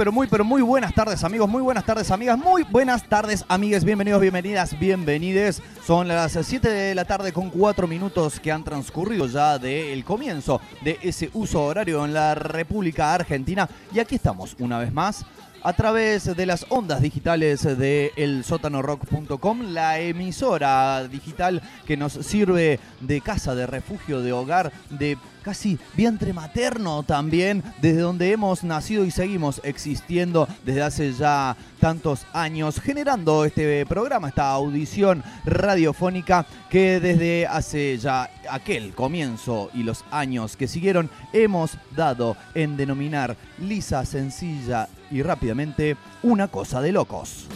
pero muy, pero muy buenas tardes amigos, muy buenas tardes amigas, muy buenas tardes amigues, bienvenidos, bienvenidas, bienvenides. Son las 7 de la tarde con 4 minutos que han transcurrido ya del comienzo de ese uso horario en la República Argentina y aquí estamos una vez más a través de las ondas digitales de elsótanorock.com, la emisora digital que nos sirve de casa, de refugio, de hogar, de casi vientre materno también, desde donde hemos nacido y seguimos existiendo desde hace ya tantos años, generando este programa, esta audición radiofónica que desde hace ya aquel comienzo y los años que siguieron hemos dado en denominar lisa, sencilla y rápidamente una cosa de locos.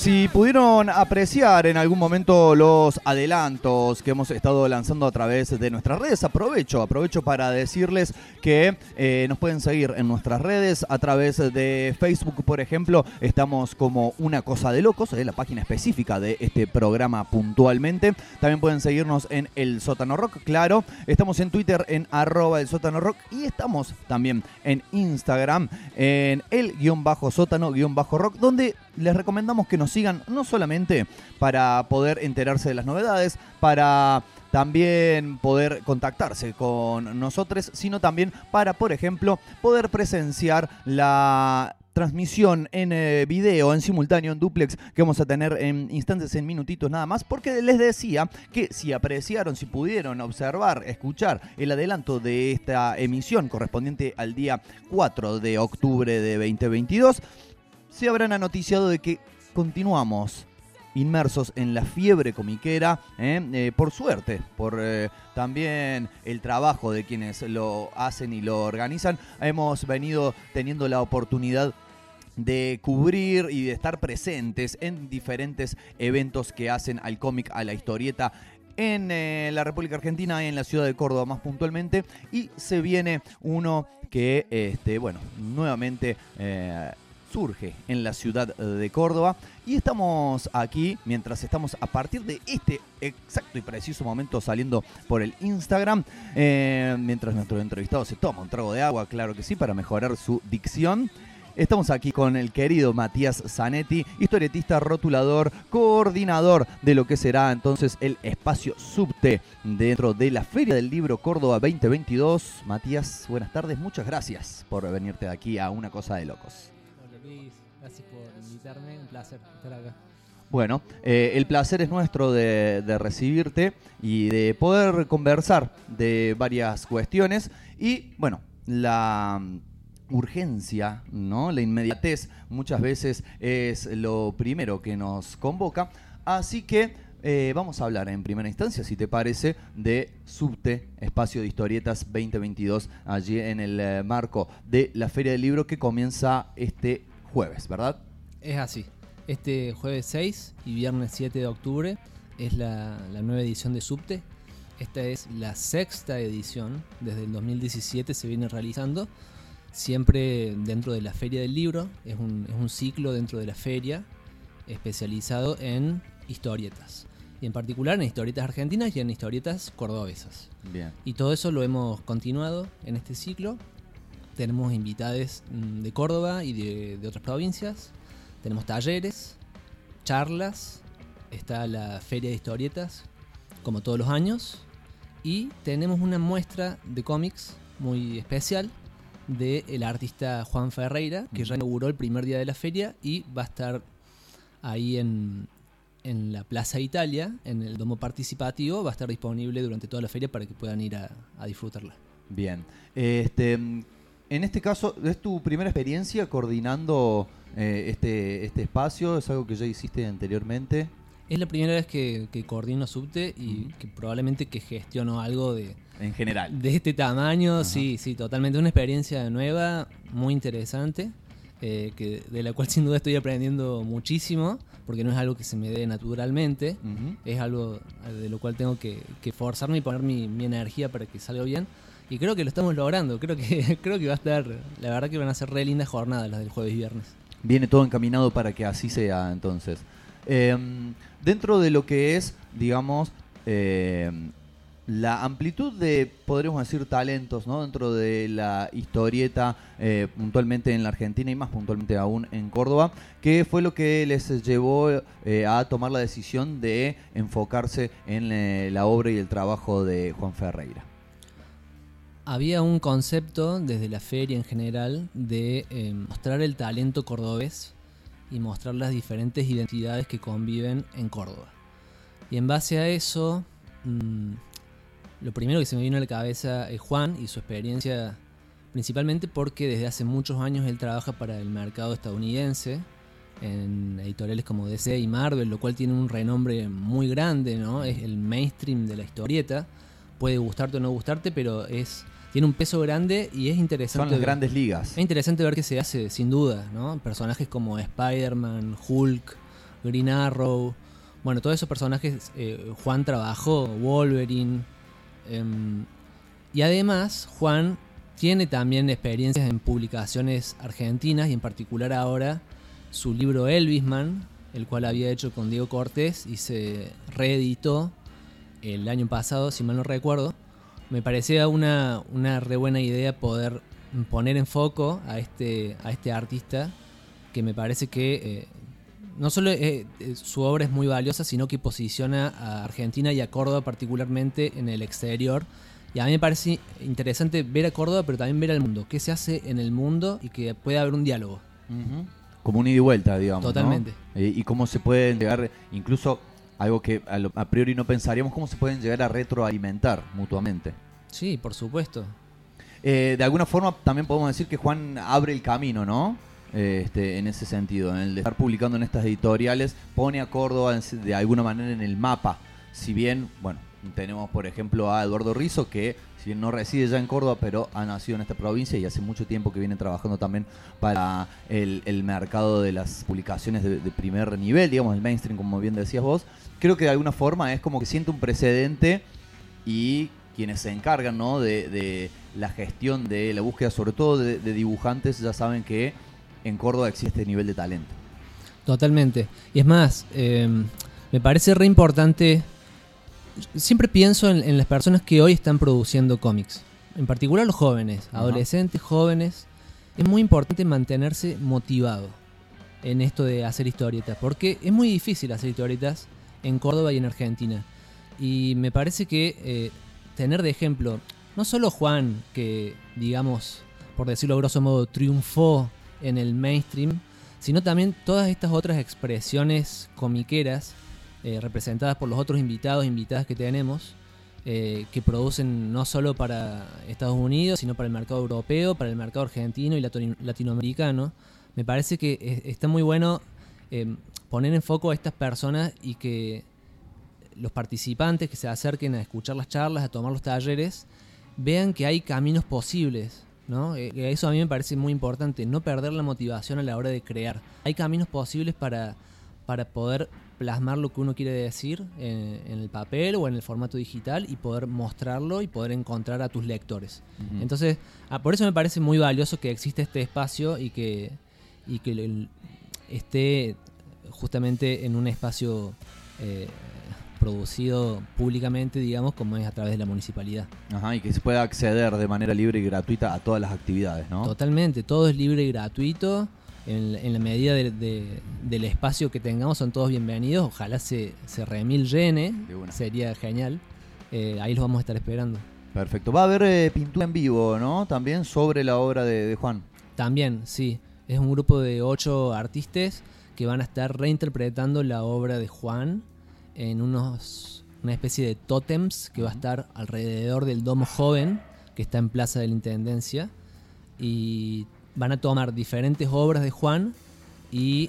Si pudieron apreciar en algún momento los adelantos que hemos estado lanzando a través de nuestras redes, aprovecho, aprovecho para decirles que eh, nos pueden seguir en nuestras redes a través de Facebook, por ejemplo, estamos como Una Cosa de Locos, es la página específica de este programa puntualmente. También pueden seguirnos en El Sótano Rock, claro. Estamos en Twitter en arroba el sótano rock y estamos también en Instagram en el guion bajo sótano guion bajo rock, donde les recomendamos que nos sigan no solamente para poder enterarse de las novedades, para también poder contactarse con nosotros, sino también para, por ejemplo, poder presenciar la transmisión en eh, video, en simultáneo, en duplex, que vamos a tener en instantes, en minutitos nada más, porque les decía que si apreciaron, si pudieron observar, escuchar el adelanto de esta emisión correspondiente al día 4 de octubre de 2022, se habrán anoticiado de que continuamos inmersos en la fiebre comiquera, ¿eh? Eh, por suerte, por eh, también el trabajo de quienes lo hacen y lo organizan, hemos venido teniendo la oportunidad de cubrir y de estar presentes en diferentes eventos que hacen al cómic, a la historieta en la República Argentina, en la ciudad de Córdoba más puntualmente, y se viene uno que, este, bueno, nuevamente surge en la ciudad de Córdoba y estamos aquí mientras estamos a partir de este exacto y preciso momento saliendo por el Instagram, eh, mientras nuestro entrevistado se toma un trago de agua, claro que sí, para mejorar su dicción. Estamos aquí con el querido Matías Zanetti, historietista, rotulador, coordinador de lo que será entonces el espacio subte dentro de la Feria del Libro Córdoba 2022. Matías, buenas tardes, muchas gracias por venirte aquí a Una Cosa de Locos. Gracias por invitarme, un placer estar acá. Bueno, eh, el placer es nuestro de, recibirte y de poder conversar de varias cuestiones y, bueno, la mm, urgencia, ¿no? La inmediatez muchas veces es lo primero que nos convoca. Así que eh, vamos a hablar en primera instancia, si te parece, de Subte, Espacio de Historietas 2022, allí en el eh, marco de la Feria del Libro que comienza este jueves, ¿verdad? Es así. Este jueves 6 y viernes 7 de octubre es la, nueva edición de Subte. Esta es la sexta edición, desde el 2017 se viene realizando, siempre dentro de la Feria del Libro, es un, es un ciclo dentro de la feria especializado en historietas. Y en particular en historietas argentinas y en historietas cordobesas. Bien. Y todo eso lo hemos continuado en este ciclo tenemos invitados mm, de Córdoba y de, otras provincias. Tenemos talleres, charlas está la Feria de Historietas, como todos los años, y tenemos una muestra de cómics muy especial del artista Juan Ferreira, que ya inauguró el primer día de la feria y va a estar ahí en, en la Plaza Italia, en el domo participativo, va a estar disponible durante toda la feria para que puedan ir a, a disfrutarla. Bien. Este, en este caso, ¿es tu primera experiencia coordinando eh, este, este espacio? ¿Es algo que ya hiciste anteriormente? Es la primera vez que, que coordino Subte y Ujú. que probablemente que gestiono algo de, En general. de este tamaño. Ajá. Sí, sí, totalmente. Una experiencia nueva, muy interesante, eh, que, de la cual sin duda estoy aprendiendo muchísimo, porque no es algo que se me dé naturalmente. Ujú. Es algo de lo cual tengo que, que forzarme y poner mi, mi energía para que salga bien. Y creo que lo estamos logrando. Creo que, creo que va a estar. La verdad que van a ser re lindas jornadas las del jueves y viernes. Viene todo encaminado para que así sea entonces. Eh, dentro de lo que es, digamos, eh, la amplitud de, podríamos decir, talentos, ¿no? Dentro de la historieta, eh, puntualmente en la Argentina y más puntualmente aún en Córdoba, ¿qué fue lo que les llevó eh, a tomar la decisión de enfocarse en eh, la obra y el trabajo de Juan Ferreira? Había un concepto desde la feria en general de eh, mostrar el talento cordobés y mostrar las diferentes identidades que conviven en Córdoba. Y en base a eso, mm, lo primero que se me vino a la cabeza es Juan y su experiencia, principalmente porque desde hace muchos años él trabaja para el mercado estadounidense, en editoriales como DC y Marvel, lo cual tiene un renombre muy grande, ¿no? Es el mainstream de la historieta. Puede gustarte o no gustarte, pero es tiene un peso grande y es interesante. Son las ver- grandes ligas. es interesante ver qué se hace, sin duda, ¿no? Personajes como Spider-Man, Hulk, Green Arrow. Bueno, todos esos personajes, eh, Juan trabajó, Wolverine. em, y además, Juan tiene también experiencias en publicaciones argentinas y en particular ahora su libro Elvisman, el cual había hecho con Diego Cortés y se reeditó el año pasado, si mal no recuerdo. Me parecía una, una re buena idea poder poner en foco a este, a este artista que me parece que eh, no solo eh, eh, su obra es muy valiosa, sino que posiciona a Argentina y a Córdoba particularmente en el exterior. Y a mí me parece interesante ver a Córdoba, pero también ver al mundo. ¿Qué se hace en el mundo y que pueda haber un diálogo? Como un ida y vuelta, digamos. ¿no? Totalmente. Eh, y cómo se pueden llegar, incluso algo que a, lo- a priori no pensaríamos, cómo se pueden llegar a retroalimentar mutuamente. Sí, por supuesto. Eh, de alguna forma también podemos decir que Juan abre el camino, ¿no? Eh, este, en ese sentido, en el de estar publicando en estas editoriales, pone a Córdoba de alguna manera en el mapa. Si bien, bueno, tenemos por ejemplo a Eduardo Rizzo, que si bien no reside ya en Córdoba, pero ha nacido en esta provincia y hace mucho tiempo que viene trabajando también para el, mercado de las publicaciones de, primer nivel, digamos, el mainstream, como bien decías vos. Creo que de alguna forma es como que siente un precedente y quienes se encargan ¿no? de, la gestión de la búsqueda, sobre todo de, de dibujantes, ya saben que en Córdoba existe este nivel de talento. Totalmente. Y es más, eh, me parece re importante. Siempre pienso en, en las personas que hoy están produciendo cómics. En particular los jóvenes, adolescentes, jóvenes. Es muy importante mantenerse motivado en esto de hacer historietas. Porque es muy difícil hacer historietas en Córdoba y en Argentina. Y me parece que eh, tener de ejemplo, no solo Juan, que digamos, por decirlo grosso modo, triunfó en el mainstream, sino también todas estas otras expresiones comiqueras eh, representadas por los otros invitados e invitadas que tenemos, eh, que producen no solo para Estados Unidos, sino para el mercado europeo, para el mercado argentino y latinoamericano. Me parece que es- está muy bueno eh, poner en foco a estas personas y que los participantes que se acerquen a escuchar las charlas, a tomar los talleres, vean que hay caminos posibles. ¿no? Eso a mí me parece muy importante, no perder la motivación a la hora de crear. Hay caminos posibles para, para poder plasmar lo que uno quiere decir en, en el papel o en el formato digital y poder mostrarlo y poder encontrar a tus lectores. Entonces, ah, por eso me parece muy valioso que exista este espacio y que, y que el- esté justamente en un espacio eh, producido públicamente, digamos, como es a través de la municipalidad. Ajá, y que se pueda acceder de manera libre y gratuita a todas las actividades, ¿no? Totalmente, todo es libre y gratuito. En, en la medida de- de- del espacio que tengamos, son todos bienvenidos. Ojalá se, se remil llene, sería genial. Eh, ahí los vamos a estar esperando. Perfecto. Va a haber eh, pintura en vivo, ¿no? También sobre la obra de, de Juan. También, sí, es un grupo de ocho artistas que van a estar reinterpretando la obra de Juan en unos, una especie de tótems que va a estar alrededor del Domo Joven, que está en Plaza de la Intendencia, y van a tomar diferentes obras de Juan y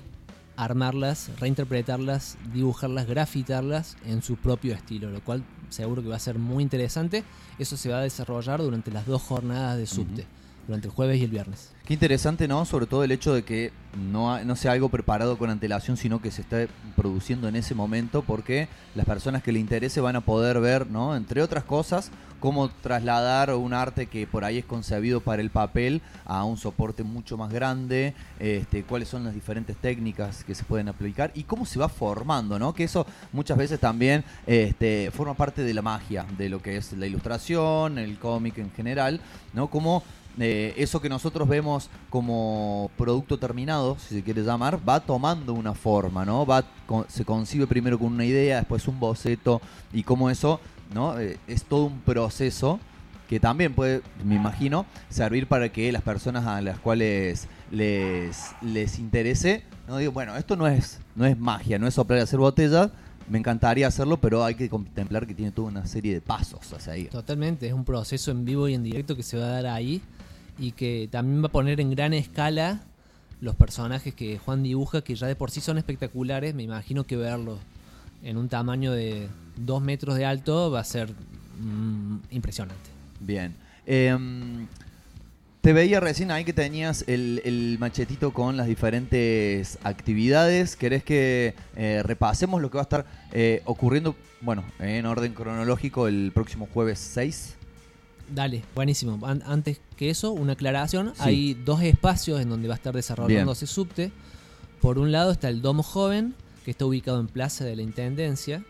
armarlas, reinterpretarlas, dibujarlas, grafitarlas en su propio estilo, lo cual seguro que va a ser muy interesante. Eso se va a desarrollar durante las dos jornadas de subte, durante el jueves y el viernes. Qué interesante, ¿no? Sobre todo el hecho de que no, no sea algo preparado con antelación, sino que se esté produciendo en ese momento, porque las personas que le interese van a poder ver, ¿no? Entre otras cosas, cómo trasladar un arte que por ahí es concebido para el papel a un soporte mucho más grande, este, cuáles son las diferentes técnicas que se pueden aplicar y cómo se va formando, ¿no? Que eso muchas veces también este, forma parte de la magia, de lo que es la ilustración, el cómic en general, ¿no? Como eh, eso que nosotros vemos como producto terminado, si se quiere llamar, va tomando una forma, ¿no? Va, con- se concibe primero con una idea, después un boceto, y como eso, ¿no? Eh, es todo un proceso que también puede, me imagino, servir para que las personas a las cuales les, les interese, no digo, bueno, esto no es, no es magia, no es soplar y hacer botellas, me encantaría hacerlo, pero hay que contemplar que tiene toda una serie de pasos hacia ahí. Totalmente, es un proceso en vivo y en directo que se va a dar ahí y que también va a poner en gran escala los personajes que Juan dibuja, que ya de por sí son espectaculares. Me imagino que verlos en un tamaño de dos metros de alto va a ser mm, impresionante. Bien. Em, te veía recién ahí que tenías el, machetito con las diferentes actividades. ¿Querés que eh, repasemos lo que va a estar eh, ocurriendo, bueno, en orden cronológico el próximo jueves 6? Dale, buenísimo. An- antes que eso, una aclaración. Sí. Hay dos espacios en donde va a estar desarrollándose subte. Por un lado está el Domo Joven, que está ubicado en Plaza de la Intendencia.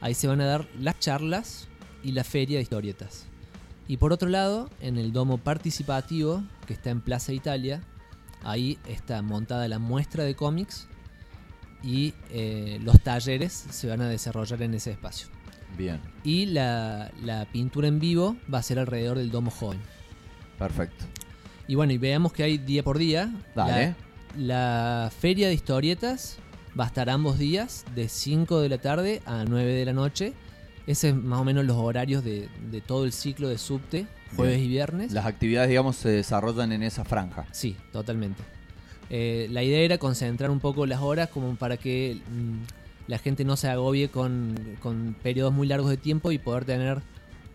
Ahí se van a dar las charlas y la feria de historietas. Y por otro lado, en el Domo Participativo, que está en Plaza Italia, ahí está montada la muestra de cómics y eh, los talleres se van a desarrollar en ese espacio. Bien, Y la, la pintura en vivo va a ser alrededor del Domo Joven. perfecto. Y bueno, y veamos que hay día por día. Dale. La, la feria de historietas va a estar ambos días, de 5 de la tarde a 9 de la noche. Ese es más o menos los horarios de, de todo el ciclo de subte, jueves Bien. y viernes. Las actividades, digamos, se desarrollan en esa franja. Sí, totalmente. Eh, la idea era concentrar un poco las horas como para que mm, la gente no se agobie con, con periodos muy largos de tiempo y poder tener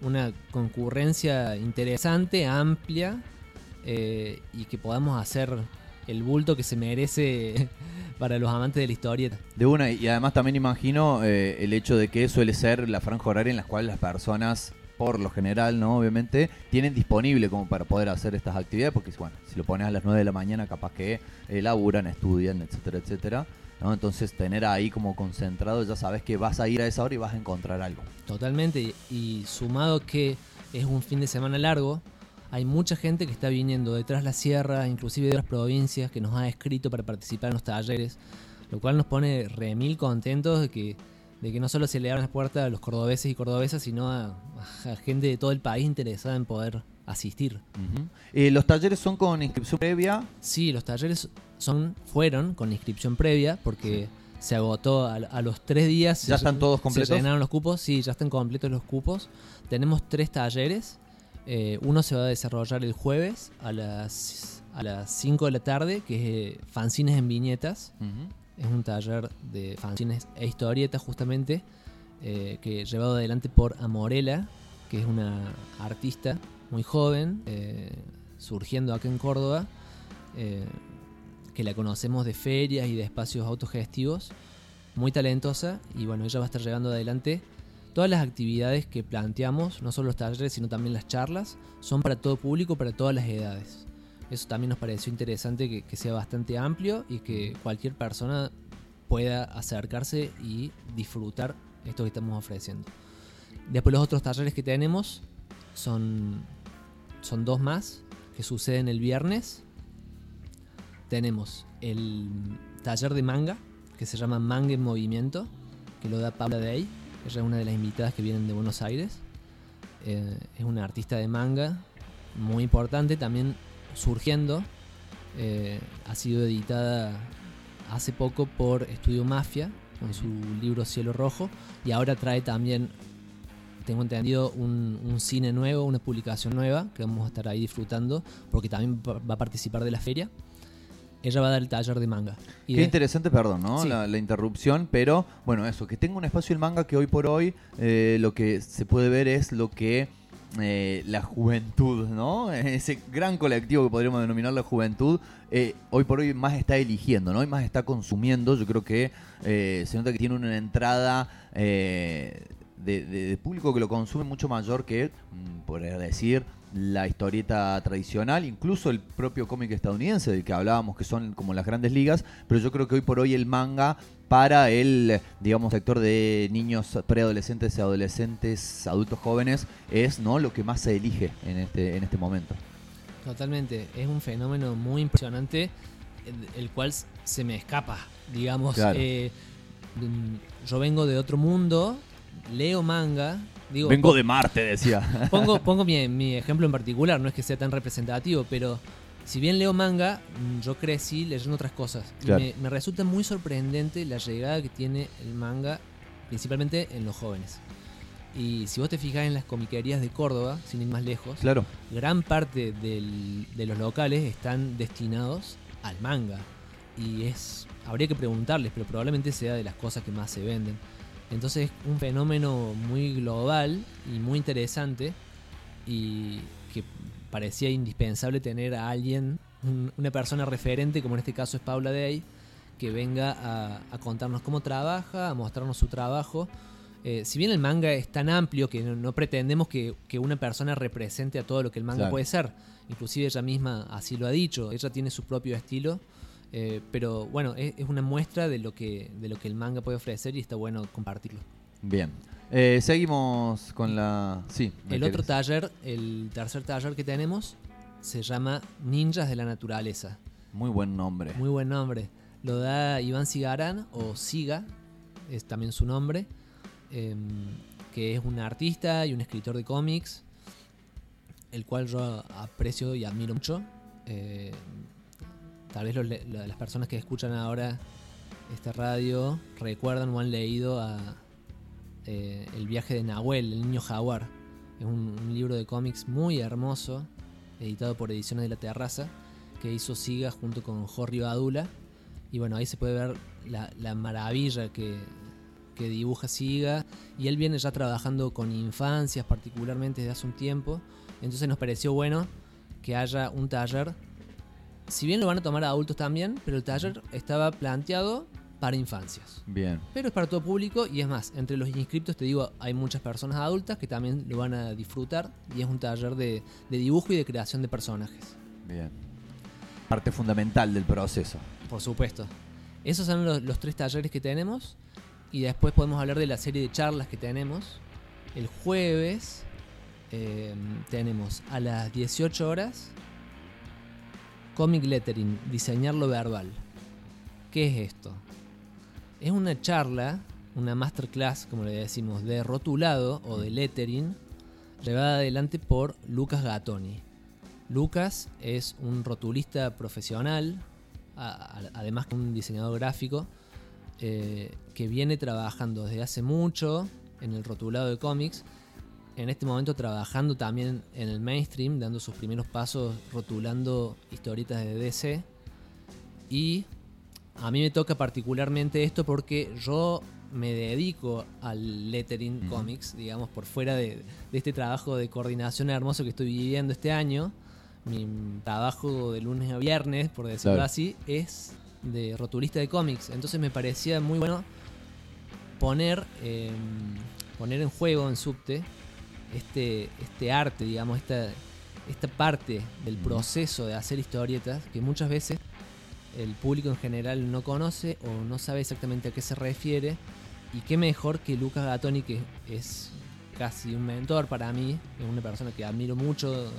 una concurrencia interesante, amplia eh, y que podamos hacer el bulto que se merece para los amantes de la historieta. De una, y además también imagino eh, el hecho de que suele ser la franja horaria en la cual las personas, por lo general, ¿no? Obviamente, tienen disponible como para poder hacer estas actividades, porque bueno, si lo pones a las 9 de la mañana, capaz que eh, laburan, estudian, etcétera, etcétera. ¿No? Entonces, tener ahí como concentrado, ya sabes que vas a ir a esa hora y vas a encontrar algo. Totalmente. Y, sumado que es un fin de semana largo, hay mucha gente que está viniendo detrás la sierra, inclusive de otras provincias, que nos ha escrito para participar en los talleres, lo cual nos pone remil contentos de que, de que no solo se le abran las puertas a los cordobeses y cordobesas, sino a, a gente de todo el país interesada en poder asistir. Eh, los talleres son con inscripción previa. Sí, los talleres son fueron con inscripción previa porque se agotó a, a los tres días. ¿Ya se- están todos completos? Se llenaron los cupos, sí, ya están completos los cupos. Tenemos tres talleres. Eh, uno se va a desarrollar el jueves a las, a las 5 de la tarde, que es eh, fanzines en viñetas. Es un taller de fanzines e historietas justamente, eh, que llevado adelante por Amorela, que es una artista muy joven, surgiendo acá en Córdoba, que la conocemos de ferias y de espacios autogestivos, muy talentosa, y bueno, ella va a estar llevando adelante todas las actividades que planteamos, no solo los talleres, sino también las charlas, son para todo público, para todas las edades. Eso también nos pareció interesante que, que sea bastante amplio y que cualquier persona pueda acercarse y disfrutar esto que estamos ofreciendo. Después los otros talleres que tenemos son, son dos más que suceden el viernes. Tenemos el taller de manga, que se llama Manga en Movimiento, que lo da Paula Day. Ella es una de las invitadas que vienen de Buenos Aires. Eh, es una artista de manga muy importante, también surgiendo. Eh, ha sido editada hace poco por Estudio Mafia, con su libro Cielo Rojo, y ahora trae también, tengo entendido, un, un cine nuevo, una publicación nueva, que vamos a estar ahí disfrutando, porque también va a participar de la feria ella va a dar el taller de manga. Y Qué interesante, perdón, ¿no? Sí. La, la interrupción, pero bueno, eso, que tenga un espacio el manga que hoy por hoy eh, lo que se puede ver es lo que eh, la juventud, ¿no? Ese gran colectivo que podríamos denominar la juventud, eh, hoy por hoy más está eligiendo, ¿no? Y más está consumiendo. Yo creo que eh, se nota que tiene una entrada de, de- de público que lo consume mucho mayor que, mm, por decir, la historieta tradicional, incluso el propio cómic estadounidense del que hablábamos, que son como las grandes ligas, pero yo creo que hoy por hoy el manga para el, digamos, sector de niños preadolescentes y adolescentes, adultos jóvenes, es no lo que más se elige en este, en este momento. Totalmente, es un fenómeno muy impresionante, el, cual se me escapa, digamos. Claro. eh, yo vengo de otro mundo, leo manga, digo, Vengo de Marte, decía. pongo, pongo mi, mi ejemplo en particular, no es que sea tan representativo, pero si bien leo manga, mm, yo crecí leyendo otras cosas. Claro. me, me resulta muy sorprendente la llegada que tiene el manga, principalmente en los jóvenes. Y si vos te fijas en las comiquerías de Córdoba, sin ir más lejos, claro. gran parte del- de los locales están destinados al manga. Y es. Habría que preguntarles, pero probablemente sea de las cosas que más se venden. Entonces es un fenómeno muy global y muy interesante. Y que parecía indispensable tener a alguien, un- una persona referente, como en este caso es Paula Day, que venga a, a contarnos cómo trabaja, a mostrarnos su trabajo. Eh, si bien el manga es tan amplio que no, no pretendemos que, que una persona represente a todo lo que el manga Claro. puede ser, inclusive ella misma así lo ha dicho, ella tiene su propio estilo, eh, pero bueno, es, es una muestra de lo, que, de lo que el manga puede ofrecer y está bueno compartirlo. Bien. Eh, seguimos con la... Sí. ¿me El otro querés? taller, el tercer taller que tenemos, se llama Ninjas de la Naturaleza. Muy buen nombre. Muy buen nombre. Lo da Iván Cigarán, o Siga, es también su nombre, em, que es un artista y un escritor de cómics, el cual yo aprecio y admiro mucho. Eh, tal vez las personas que escuchan ahora esta radio recuerdan o han leído eh, El viaje de Nahuel, el niño jaguar. Es un, libro de cómics muy hermoso, editado por Ediciones de la Terraza, que hizo Siga junto con Jorge Badula. Y bueno, ahí se puede ver la, la maravilla que, que dibuja Siga. Y él viene ya trabajando con infancias, particularmente desde hace un tiempo. Entonces nos pareció bueno que haya un taller. Si bien lo van a tomar adultos también, pero el taller estaba planteado para infancias. Bien. Pero es para todo público y es más, entre los inscriptos te digo, hay muchas personas adultas que también lo van a disfrutar y es un taller de, de dibujo y de creación de personajes. Bien. Parte fundamental del proceso. Por supuesto. Esos son los, los tres talleres que tenemos. Y después podemos hablar de la serie de charlas que tenemos. El jueves eh, tenemos a las 18 horas Comic Lettering, diseñar lo verbal. ¿Qué es esto? Es una charla, una masterclass, como le decimos, de rotulado o de lettering, llevada adelante por Lucas Gatoni. Lucas es un rotulista profesional, además que un diseñador gráfico, eh, que viene trabajando desde hace mucho en el rotulado de cómics. En este momento trabajando también en el mainstream, dando sus primeros pasos rotulando historietas de DC. Y a mí me toca particularmente esto porque yo me dedico al lettering Ujú. comics, digamos, por fuera de, de este trabajo de coordinación hermoso que estoy viviendo este año. Mi trabajo de lunes a viernes, por decirlo Claro. así, es de rotulista de cómics. Entonces me parecía muy bueno poner, eh, poner en juego en subte este, este arte, digamos, esta, esta parte del proceso de hacer historietas que muchas veces el público en general no conoce o no sabe exactamente a qué se refiere. Y qué mejor que Lucas Gatoni, que es casi un mentor para mí, es una persona que admiro mucho eh,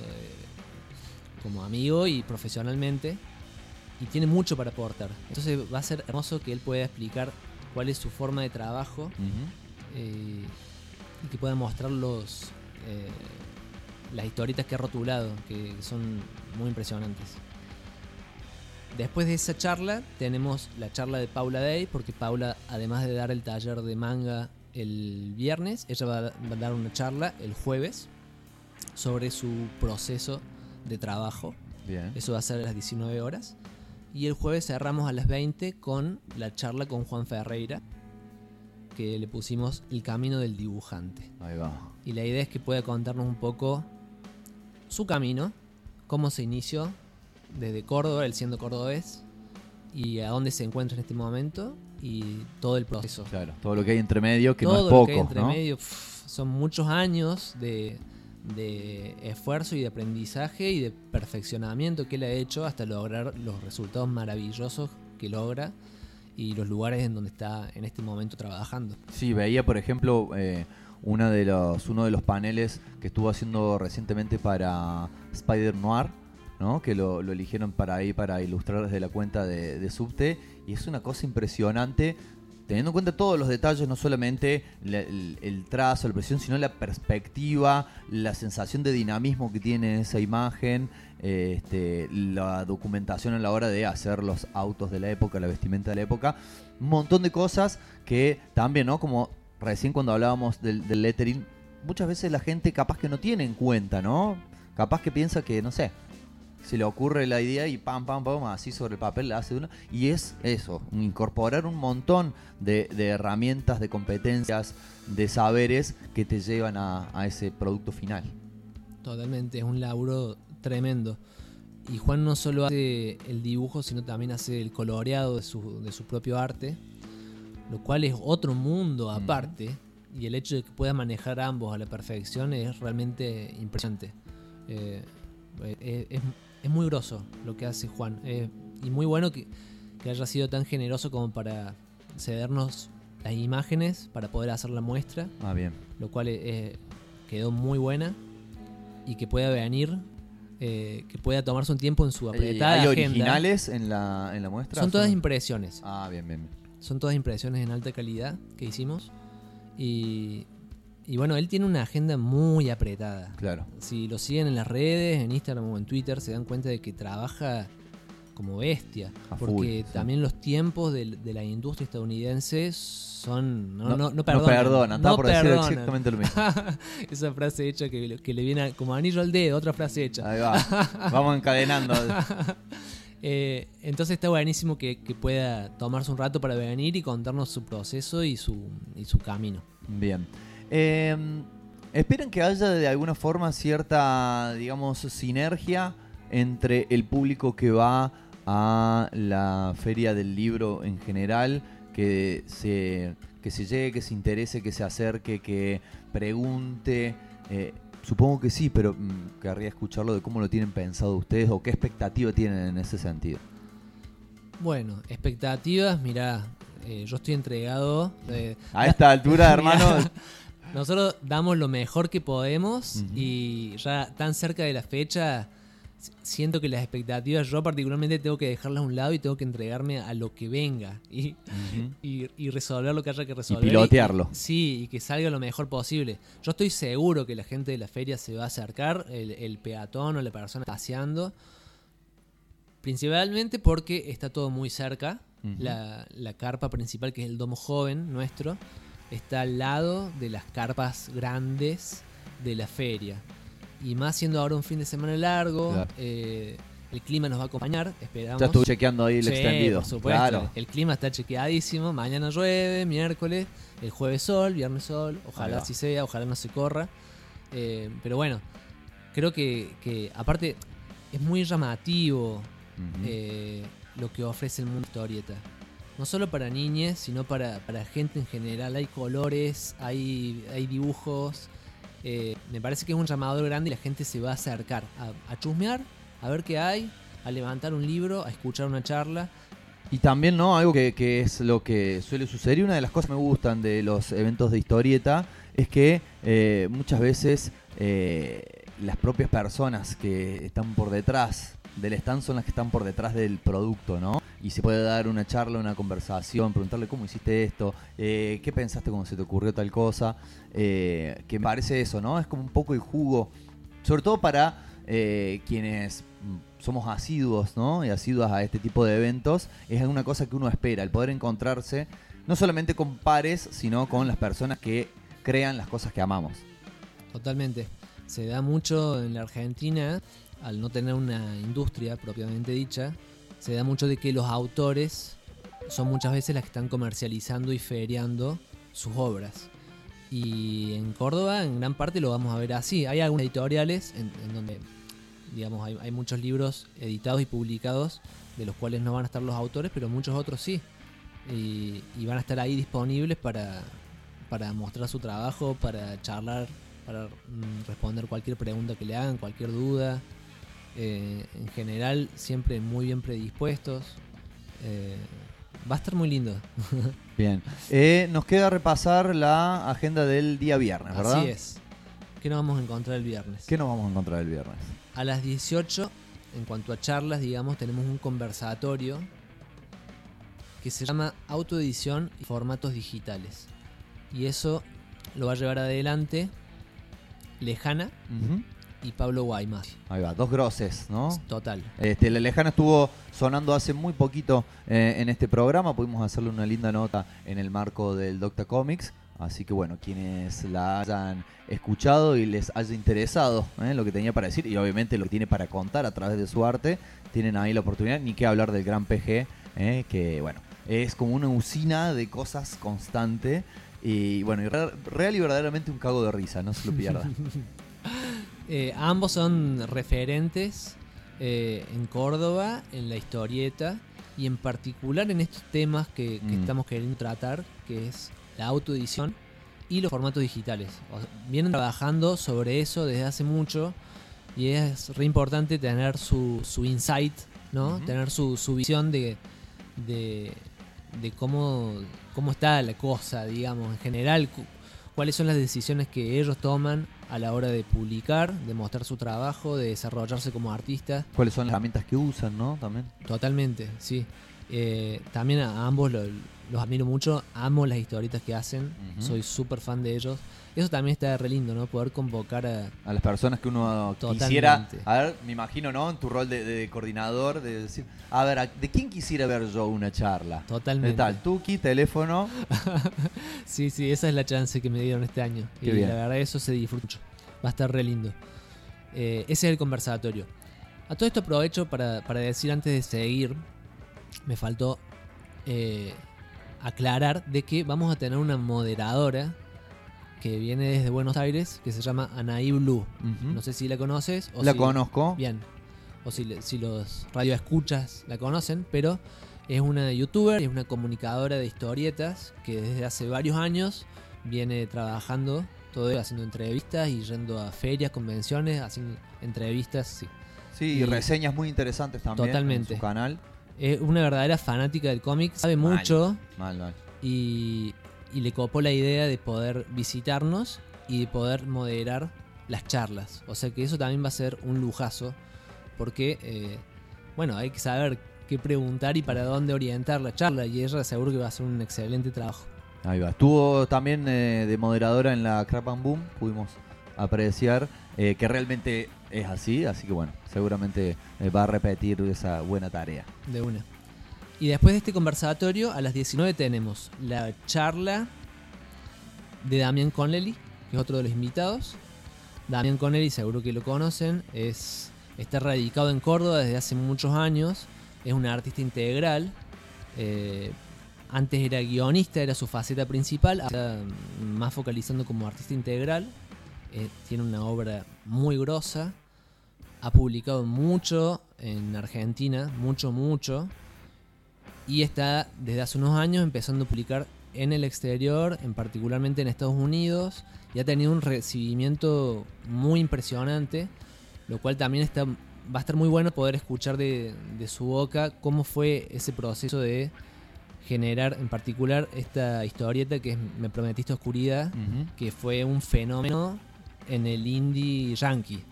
como amigo y profesionalmente. y tiene mucho para aportar. Entonces va a ser hermoso que él pueda explicar cuál es su forma de trabajo eh, y que pueda mostrar los, eh, las historietas que ha rotulado, que son muy impresionantes. Después de esa charla tenemos la charla de Paula Day, porque Paula, además de dar el taller de manga el viernes, ella va a dar una charla el jueves sobre su proceso de trabajo. Bien. Eso va a ser a las 19 horas. Y el jueves cerramos a las 20 con la charla con Juan Ferreira, que le pusimos El camino del dibujante. Ahí va. Y la idea es que pueda contarnos un poco su camino, cómo se inició desde Córdoba, él siendo cordobés, y a dónde se encuentra en este momento y todo el proceso. Claro, todo lo que hay entre medio, que todo no es lo poco, que hay entre ¿no? medio son muchos años de, de esfuerzo y de aprendizaje y de perfeccionamiento que él ha hecho hasta lograr los resultados maravillosos que logra y los lugares en donde está en este momento trabajando. Sí, veía, por ejemplo, eh, una de los, uno de los paneles que estuvo haciendo recientemente para Spider Noir, ¿no? que lo, eligieron para ahí, para ilustrar desde la cuenta de, Subte, y es una cosa impresionante, teniendo en cuenta todos los detalles, no solamente la- el, trazo, la presión, sino la perspectiva, la sensación de dinamismo que tiene esa imagen, este, la documentación a la hora de hacer los autos de la época, la vestimenta de la época, un montón de cosas que también, ¿no? Como recién cuando hablábamos del, del lettering, muchas veces la gente capaz que no tiene en cuenta, ¿no? Capaz que piensa que, no sé, se le ocurre la idea y pam, pam, pam, así sobre el papel la hace uno. Y es eso, incorporar un montón de, herramientas, de competencias, de saberes que te llevan a, a ese producto final. Totalmente, es un laburo tremendo. Y Juan no solo hace el dibujo, sino también hace el coloreado de su, de su propio arte, lo cual es otro mundo aparte. Y el hecho de que pueda manejar ambos a la perfección es realmente impresionante. Eh, eh, es, es muy groso lo que hace Juan. eh, y muy bueno que, que haya sido tan generoso como para cedernos las imágenes para poder hacer la muestra Ah, bien. lo cual quedó muy buena y que pueda venir, eh, que pueda tomarse un tiempo en su apretada ¿Hay agenda. originales en la, en la muestra? Son todas impresiones, Ah, bien, bien. bien. Son todas impresiones en alta calidad que hicimos y, y bueno, él tiene una agenda muy apretada. Claro. Si lo siguen en las redes, en Instagram o en Twitter, se dan cuenta de que trabaja como bestia. A full, porque sí. también los tiempos del- de, la industria estadounidense son. No, No- no, no no perdonan. perdonan, estaba por decir perdonan. exactamente lo mismo. Esa frase hecha que, que le viene a- como anillo al dedo, otra frase hecha. Ahí va. Vamos encadenando. Eh, entonces está buenísimo que, pueda tomarse un rato para venir y contarnos su proceso y su, y su camino. Bien. Eh, ¿Esperan que haya de alguna forma cierta, digamos, sinergia entre el público que va a la feria del libro en general, que se, que se llegue, que se interese, que se acerque, que pregunte? Eh, supongo que sí, pero mm, querría escucharlo de cómo lo tienen pensado ustedes o qué expectativa tienen en ese sentido. Bueno, expectativas, mira, yo estoy entregado. eh, A esta altura, hermano, Nosotros damos lo mejor que podemos y ya tan cerca de la fecha siento que las expectativas yo particularmente tengo que dejarlas a un lado y tengo que entregarme a lo que venga y, y- y resolver lo que haya que resolver. pilotearlo. Y- sí, y que salga lo mejor posible. Yo estoy seguro que la gente de la feria se va a acercar, el, el peatón o la persona paseando, principalmente porque está todo muy cerca. La carpa principal, que es el domo joven nuestro, está al lado de las carpas grandes de la feria. Y más siendo ahora un fin de semana largo, Claro. eh, el clima nos va a acompañar, esperamos. ya estuve chequeando ahí el Sí, extendido. por supuesto. Claro. El clima está chequeadísimo. Mañana llueve, miércoles, el jueves sol, viernes sol. Ojalá así sea, ojalá no se corra. Eh, pero bueno, creo que, que aparte es muy llamativo eh, lo que ofrece el mundo historieta. No solo para niñas, sino para, para gente en general. Hay colores, hay, hay dibujos. Eh, me parece que es un llamador grande y la gente se va a acercar a, chusmear, a ver qué hay, a levantar un libro, a escuchar una charla. Y también, ¿no? Algo que, que es lo que suele suceder. Y una de las cosas que me gustan de los eventos de historieta es que eh, muchas veces eh, las propias personas que están por detrás del stand son las que están por detrás del producto, ¿no? Y se puede dar una charla, una conversación, preguntarle cómo hiciste esto, eh, qué pensaste cuando se te ocurrió tal cosa, eh, que me parece eso, ¿no? Es como un poco el jugo, sobre todo para eh, quienes somos asiduos, ¿no? Y asiduas a este tipo de eventos, es una cosa que uno espera, el poder encontrarse no solamente con pares, sino con las personas que crean las cosas que amamos. Totalmente. Se da mucho en la Argentina, al no tener una industria propiamente dicha, se da mucho de que los autores son muchas veces las que están comercializando y feriando sus obras. Y en Córdoba, en gran parte, lo vamos a ver así. Hay algunas editoriales en, donde, digamos, hay, muchos libros editados y publicados de los cuales no van a estar los autores, pero muchos otros sí. Y, van a estar ahí disponibles para, para mostrar su trabajo, para charlar, para mm, responder cualquier pregunta que le hagan, cualquier duda. Eh, en general, siempre muy bien predispuestos. Eh, va a estar muy lindo. bien. Eh, nos queda repasar la agenda del día viernes, ¿verdad? Así es. ¿Qué nos vamos a encontrar el viernes? ¿Qué nos vamos a encontrar el viernes? A las 18, en cuanto a charlas, digamos, tenemos un conversatorio que se llama Autoedición y Formatos Digitales. Y eso lo va a llevar adelante Lejana y Pablo Guaymas. Ahí va, dos groses, ¿no? Total. Este, la Lejana estuvo sonando hace muy poquito eh, en este programa, pudimos hacerle una linda nota en el marco del Docta Comics. Así que bueno, quienes la hayan escuchado y les haya interesado eh, lo que tenía para decir y obviamente lo que tiene para contar a través de su arte, tienen ahí la oportunidad, ni que hablar del gran PG, eh, que bueno, es como una usina de cosas constante y bueno, real y verdaderamente un cago de risa, no se lo pierda. Eh, ambos son referentes eh, en Córdoba, en la historieta y en particular en estos temas que, mm. estamos queriendo tratar, que es la autoedición y los formatos digitales. vienen trabajando sobre eso desde hace mucho y es re importante tener su, su insight, ¿no? Tener su, su visión de, de, de cómo cómo está la cosa, digamos, en general, cuáles son las decisiones que ellos toman a la hora de publicar, de mostrar su trabajo, de desarrollarse como artista. ¿Cuáles son las herramientas que usan, no? También. Totalmente, sí. Eh, también a ambos los admiro mucho, amo las historietas que hacen, soy súper fan de ellos. Eso también está re lindo, ¿no? Poder convocar a... A las personas que uno quisiera... A ver, me imagino, ¿no? En tu rol de, coordinador, de decir... A ver, ¿de quién quisiera ver yo una charla? Totalmente. ¿De tal? Tuki, teléfono. sí, sí, esa es la chance que me dieron este año. y la verdad eso se disfruta mucho. Va a estar re lindo. Eh, ese es el conversatorio. A todo esto aprovecho para, decir antes de seguir, me faltó eh, aclarar de que vamos a tener una moderadora que viene desde Buenos Aires, que se llama Anaí Blue. No sé si la conoces. O la conozco. Bien. O si, si los radioescuchas la conocen, pero es una youtuber, es una comunicadora de historietas que desde hace varios años viene trabajando todo haciendo entrevistas y yendo a ferias, convenciones, haciendo entrevistas, sí. Sí, y, reseñas muy interesantes también totalmente. en su canal. Es una verdadera fanática del cómic, sabe mucho. Mal, mal. Y, y le copó la idea de poder visitarnos y de poder moderar las charlas. O sea que eso también va a ser un lujazo, porque, eh, bueno, hay que saber qué preguntar y para dónde orientar la charla, y ella seguro que va a hacer un excelente trabajo. Ahí va. Estuvo también eh, de moderadora en la Crap and Boom, pudimos apreciar eh, que realmente es así, así que bueno, seguramente va a repetir esa buena tarea. De una. Y después de este conversatorio, a las 19 tenemos la charla de Damian Connelly, que es otro de los invitados. Damian Connelly, seguro que lo conocen, es, está radicado en Córdoba desde hace muchos años. Es un artista integral. Eh, antes era guionista, era su faceta principal, ahora más focalizando como artista integral. Eh, tiene una obra muy grosa. Ha publicado mucho en Argentina, mucho, mucho y está desde hace unos años empezando a publicar en el exterior, en particularmente en Estados Unidos, y ha tenido un recibimiento muy impresionante, lo cual también está, va a estar muy bueno poder escuchar de, su boca cómo fue ese proceso de generar en particular esta historieta que es Me Prometiste Oscuridad, que fue un fenómeno en el indie yankee.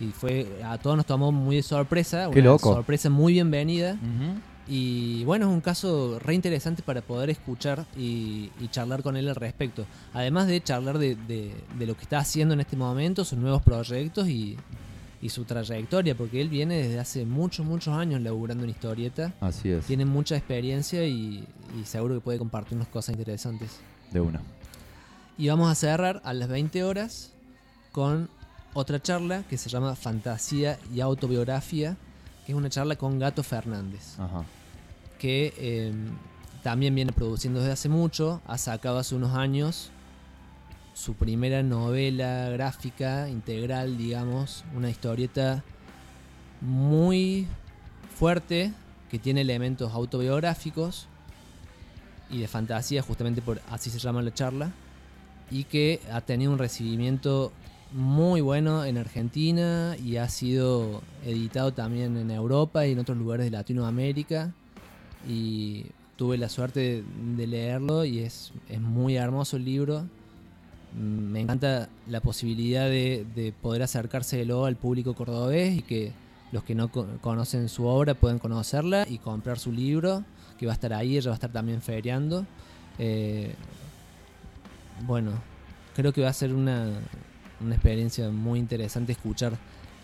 Y fue, a todos nos tomó muy de sorpresa, Qué una loco. sorpresa muy bienvenida. Y bueno, es un caso re interesante para poder escuchar y, y charlar con él al respecto. Además de charlar de, de- de lo que está haciendo en este momento, sus nuevos proyectos y, y su trayectoria, porque él viene desde hace muchos, muchos años laburando en historieta. Así es. Tiene mucha experiencia y, y seguro que puede compartirnos cosas interesantes. De una. Y vamos a cerrar a las 20 horas con otra charla que se llama Fantasía y Autobiografía, que es una charla con Gato Fernández Ajá. Que eh, también viene produciendo desde hace mucho, ha sacado hace unos años su primera novela gráfica integral, digamos, una historieta muy fuerte que tiene elementos autobiográficos y de fantasía, justamente por así se llama la charla, y que ha tenido un recibimiento muy bueno en Argentina y ha sido editado también en Europa y en otros lugares de Latinoamérica y tuve la suerte de, leerlo y es, es muy hermoso el libro. Mm, Me encanta la posibilidad de, de poder acercárselo al público cordobés y que los que no co- conocen su obra puedan conocerla y comprar su libro, que va a estar ahí, ella va a estar también feriando. Eh, bueno, creo que va a ser una, una experiencia muy interesante escuchar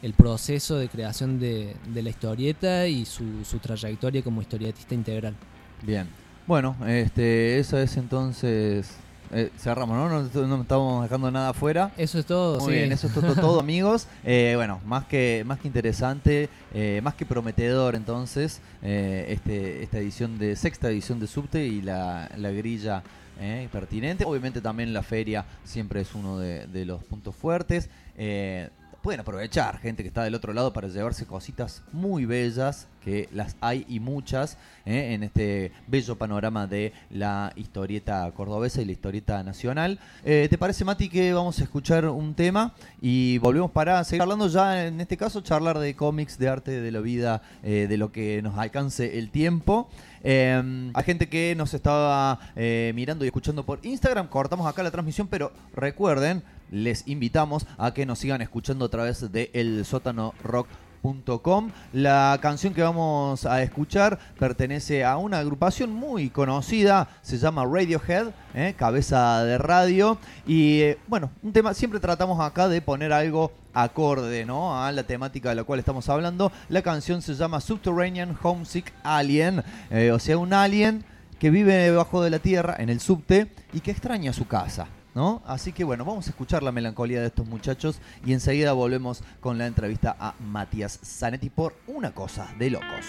el proceso de creación de, de la historieta y su, su trayectoria como historietista integral. Bien. Bueno, este, eso es entonces. eh, cerramos, ¿no? ¿no? No estamos dejando nada afuera. Eso es todo. Muy sí. bien, eso es todo, todo, amigos. Eh, bueno, más que, más que interesante, eh, más que prometedor entonces, este, esta edición de, sexta edición de Subte y la, la grilla eh, pertinente. Obviamente también la feria siempre es uno de, de los puntos fuertes. Eh, pueden aprovechar, gente que está del otro lado, para llevarse cositas muy bellas, que las hay y muchas, eh, en este bello panorama de la historieta cordobesa y la historieta nacional. Eh, ¿Te parece, Mati, que vamos a escuchar un tema y volvemos para seguir hablando ya, en este caso, charlar de cómics, de arte, de la vida, eh, de lo que nos alcance el tiempo? Eh, hay gente que nos estaba mirando y escuchando por Instagram. Cortamos acá la transmisión, pero recuerden, les invitamos a que nos sigan escuchando a través de el. La canción que vamos a escuchar pertenece a una agrupación muy conocida, se llama Radiohead, ¿eh? cabeza de radio. Y eh, bueno, un tema, siempre tratamos acá de poner algo acorde ¿no? a la temática de la cual estamos hablando. La canción se llama Subterranean Homesick Alien, eh, o sea, un alien que vive debajo de la tierra, en el subte, y que extraña su casa. ¿No? Así que bueno, vamos a escuchar la melancolía de estos muchachos y enseguida volvemos con la entrevista a Matías Zanetti por una cosa de locos.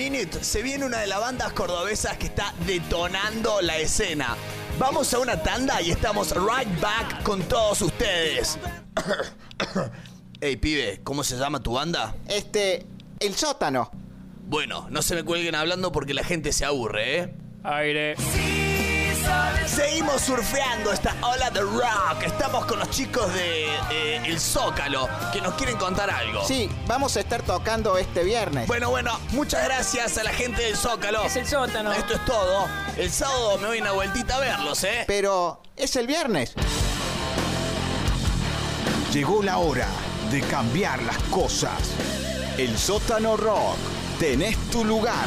Minute se viene una de las bandas cordobesas que está detonando la escena. Vamos a una tanda y estamos right back con todos ustedes. Ey, pibe, ¿cómo se llama tu banda? Este, el sótano. Bueno, no se me cuelguen hablando porque la gente se aburre, ¿eh? Aire. Seguimos surfeando esta ola de rock. Estamos con los chicos de eh, El Zócalo que nos quieren contar algo. Sí, vamos a estar tocando este viernes. Bueno, bueno, muchas gracias a la gente del Zócalo. Es el sótano. Esto es todo. El sábado me voy una vueltita a verlos, ¿eh? Pero es el viernes. Llegó la hora de cambiar las cosas. El sótano rock. Tenés tu lugar.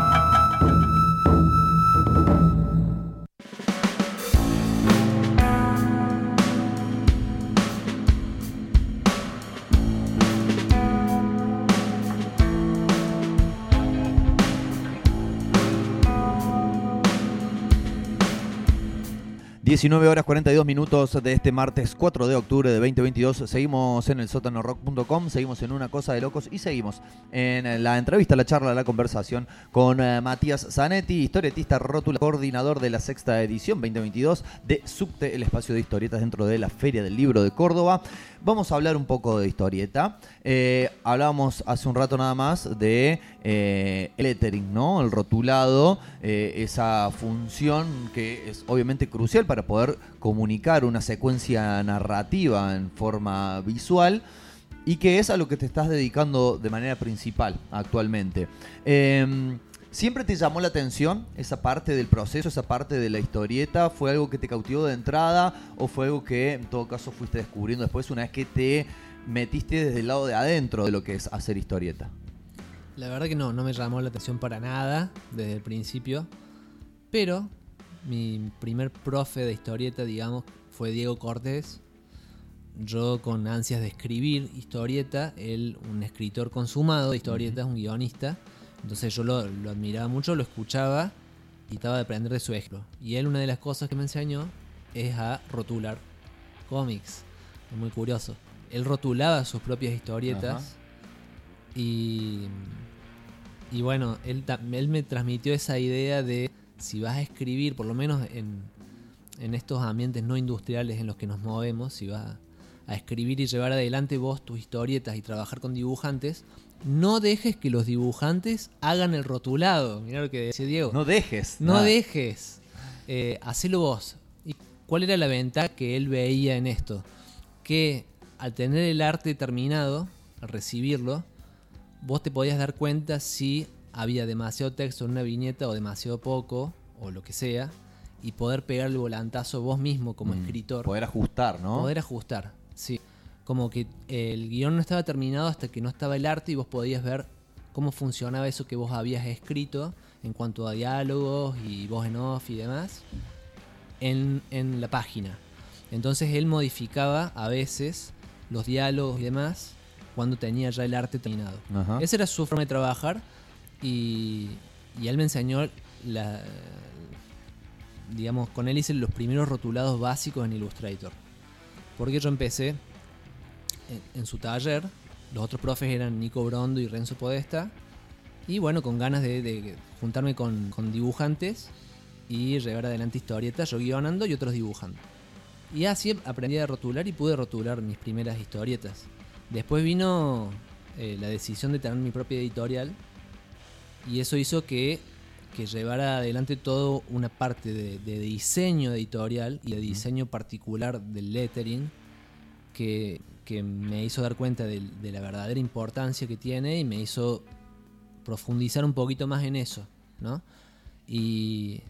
19 horas 42 minutos de este martes 4 de octubre de 2022. Seguimos en el sótanorock.com, seguimos en Una Cosa de Locos y seguimos en la entrevista, la charla, la conversación con eh, Matías Zanetti, historietista rótula, coordinador de la sexta edición 2022 de Subte, el espacio de historietas dentro de la Feria del Libro de Córdoba. Vamos a hablar un poco de historieta. Eh, hablábamos hace un rato nada más de eh, el lettering, ¿no? El rotulado, eh, esa función que es obviamente crucial para poder comunicar una secuencia narrativa en forma visual y que es a lo que te estás dedicando de manera principal actualmente. Em, ¿Siempre te llamó la atención esa parte del proceso, esa parte de la historieta? ¿Fue algo que te cautivó de entrada o fue algo que en todo caso fuiste descubriendo después una vez que te metiste desde el lado de adentro de lo que es hacer historieta? La verdad que no, no me llamó la atención para nada desde el principio. Pero mi primer profe de historieta, digamos, fue Diego Cortés. Yo con ansias de escribir historieta, él un escritor consumado de historietas, un guionista, Entonces yo lo, lo admiraba mucho, lo escuchaba y trataba de aprender de su ejemplo. Y él una de las cosas que me enseñó es a rotular cómics. Es muy curioso. Él rotulaba sus propias historietas y, y bueno, él, él me transmitió esa idea de si vas a escribir, por lo menos en, en estos ambientes no industriales en los que nos movemos, si vas a, a escribir y llevar adelante vos tus historietas y trabajar con dibujantes, no dejes que los dibujantes hagan el rotulado. Mirá lo que decía Diego. No dejes. No nada. dejes. Eh, hacelo vos. ¿Y cuál era la ventaja que él veía en esto? Que al tener el arte terminado, al recibirlo, vos te podías dar cuenta si había demasiado texto en una viñeta o demasiado poco, o lo que sea, y poder pegar el volantazo vos mismo como Mm, escritor. Poder ajustar, ¿no? Poder ajustar, sí. Como que el guion no estaba terminado hasta que no estaba el arte y vos podías ver cómo funcionaba eso que vos habías escrito en cuanto a diálogos y voz en off y demás en, en la página. Entonces él modificaba a veces los diálogos y demás cuando tenía ya el arte terminado. Ajá. Esa era su forma de trabajar y, y él me enseñó la, digamos, con él hice los primeros rotulados básicos en Illustrator. Porque yo empecé en, en su taller, los otros profes eran Nico Brondo y Renzo Podesta, y bueno, con ganas de, de juntarme con, con dibujantes y llevar adelante historietas, yo guionando y otros dibujando. Y así aprendí a rotular y pude rotular mis primeras historietas. Después vino eh, la decisión de tener mi propia editorial. Y eso hizo que, que llevara adelante toda una parte de, de diseño editorial y de diseño particular del lettering que, que me hizo dar cuenta de, de la verdadera importancia que tiene y me hizo profundizar un poquito más en eso, ¿no? Y,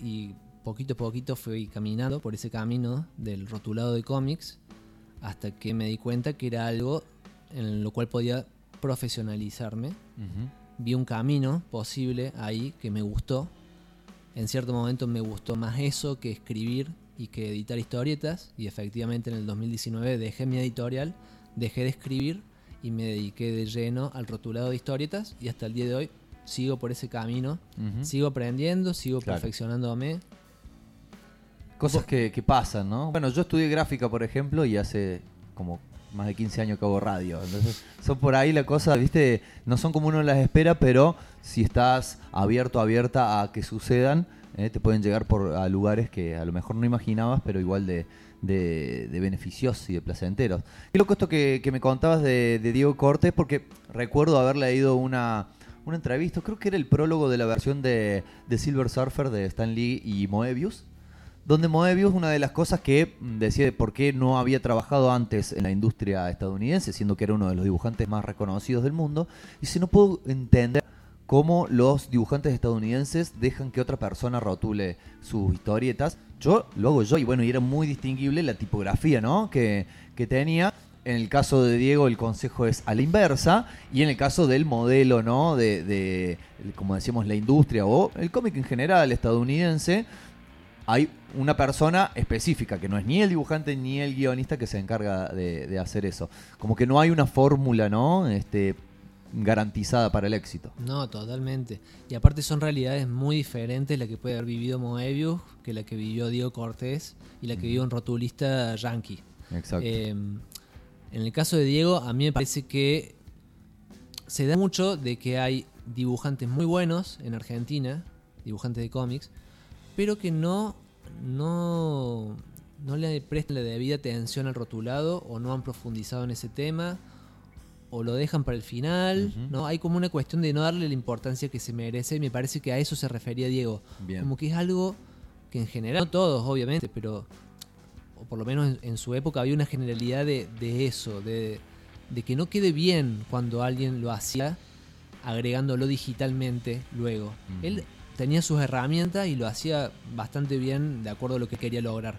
y poquito a poquito fui caminando por ese camino del rotulado de cómics hasta que me di cuenta que era algo en lo cual podía profesionalizarme. Vi un camino posible ahí que me gustó. En cierto momento me gustó más eso que escribir y que editar historietas. Y efectivamente en el 2019 dejé mi editorial, dejé de escribir y me dediqué de lleno al rotulado de historietas. Y hasta el día de hoy sigo por ese camino. Sigo aprendiendo, sigo Claro. perfeccionándome. Cosas que, que pasan, ¿no? Bueno, yo estudié gráfica, por ejemplo, y hace como más de 15 años que hago radio. Entonces, son por ahí la cosa, ¿viste? No son como uno las espera, pero si estás abierto, abierta a que sucedan, eh, te pueden llegar por a lugares que a lo mejor no imaginabas, pero igual de, de, de beneficiosos y de placenteros. Qué loco esto que, que me contabas de, de Diego Cortés, porque recuerdo haber leído una, una entrevista, creo que era el prólogo de la versión de, de Silver Surfer de Stan Lee y Moebius donde Moebius, una de las cosas que decía de por qué no había trabajado antes en la industria estadounidense, siendo que era uno de los dibujantes más reconocidos del mundo, si no puedo entender cómo los dibujantes estadounidenses dejan que otra persona rotule sus historietas. Yo lo hago yo, y bueno, y era muy distinguible la tipografía, ¿no? Que, que tenía. En el caso de Diego, el consejo es a la inversa, y en el caso del modelo, ¿no? De, de como decíamos, la industria o el cómic en general estadounidense, hay una persona específica, que no es ni el dibujante ni el guionista que se encarga de, de hacer eso. Como que no hay una fórmula, ¿no? Este, garantizada para el éxito. No, totalmente. Y aparte son realidades muy diferentes la que puede haber vivido Moebius que la que vivió Diego Cortés y la que vivió un rotulista yankee. Exacto. Eh, en el caso de Diego, a mí me parece que se da mucho de que hay dibujantes muy buenos en Argentina, dibujantes de cómics, pero que no, no, no le prestan la debida atención al rotulado o no han profundizado en ese tema o lo dejan para el final. ¿no? Hay como una cuestión de no darle la importancia que se merece y me parece que a eso se refería Diego. Bien. Como que es algo que en general, no todos obviamente, pero o por lo menos en, en su época había una generalidad de, de eso, de, de que no quede bien cuando alguien lo hacía agregándolo digitalmente luego. Él tenía sus herramientas y lo hacía bastante bien de acuerdo a lo que quería lograr.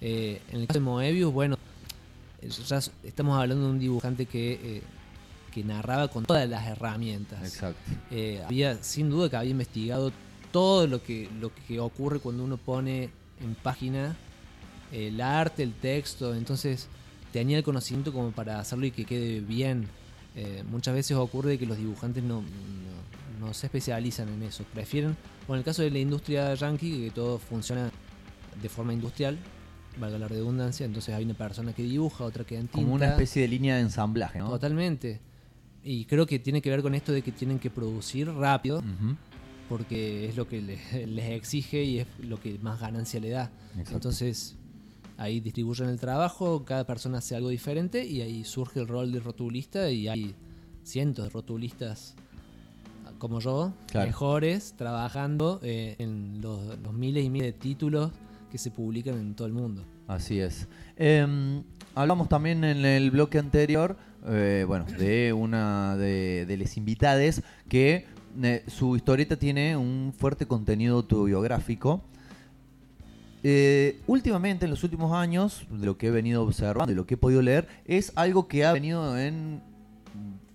Eh, en el caso de Moebius, bueno, ya estamos hablando de un dibujante que, eh, que narraba con todas las herramientas. Exacto. Eh, había, sin duda que había investigado todo lo que, lo que ocurre cuando uno pone en página el arte, el texto, entonces tenía el conocimiento como para hacerlo y que quede bien. Eh, muchas veces ocurre que los dibujantes no, no- no se especializan en eso. Prefieren, o en el caso de la industria yankee, que todo funciona de forma industrial, valga la redundancia, entonces hay una persona que dibuja, otra que tinta. Como una especie de línea de ensamblaje, ¿no? Totalmente. Y creo que tiene que ver con esto de que tienen que producir rápido, porque es lo que le- les, exige y es lo que más ganancia le da. Exacto. Entonces, ahí distribuyen el trabajo, cada persona hace algo diferente y ahí surge el rol de rotulista y hay cientos de rotulistas como yo, Claro. mejores, trabajando eh, en los, los miles y miles de títulos que se publican en todo el mundo. Así es. Eh, hablamos también en el bloque anterior, eh, bueno, de una de, las invitades que eh, su historieta tiene un fuerte contenido autobiográfico. Eh, últimamente, en los últimos años, de lo que he venido observando, de lo que he podido leer, es algo que ha venido en